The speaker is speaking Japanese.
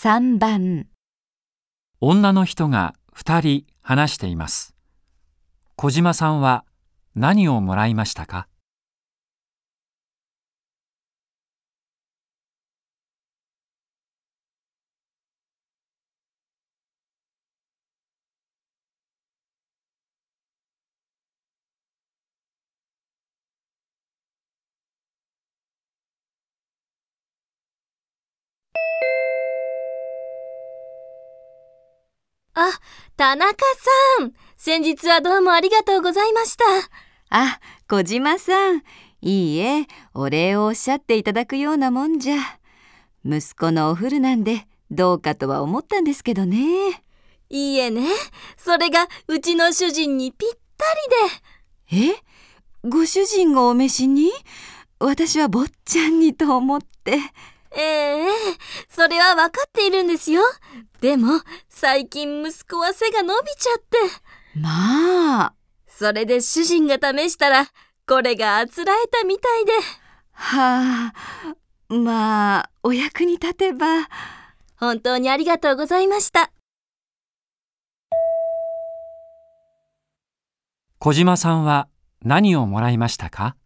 3番女の人が2人話しています。小島さんは何をもらいましたか？あ、田中さん。先日はどうもありがとうございました。あ、小島さん。いいえ、お礼をおっしゃっていただくようなもんじゃ。息子のお古なんで、どうかとは思ったんですけどね。いいえね。それがうちの主人にぴったりで。え？ご主人がお召しに？私は坊ちゃんにと思って。ええそれはわかっているんですよ。でも、最近息子は背が伸びちゃって。まあ。それで主人が試したら、これがあつらえたみたいで。はあ、まあ、お役に立てば。本当にありがとうございました。小島さんは何をもらいましたか？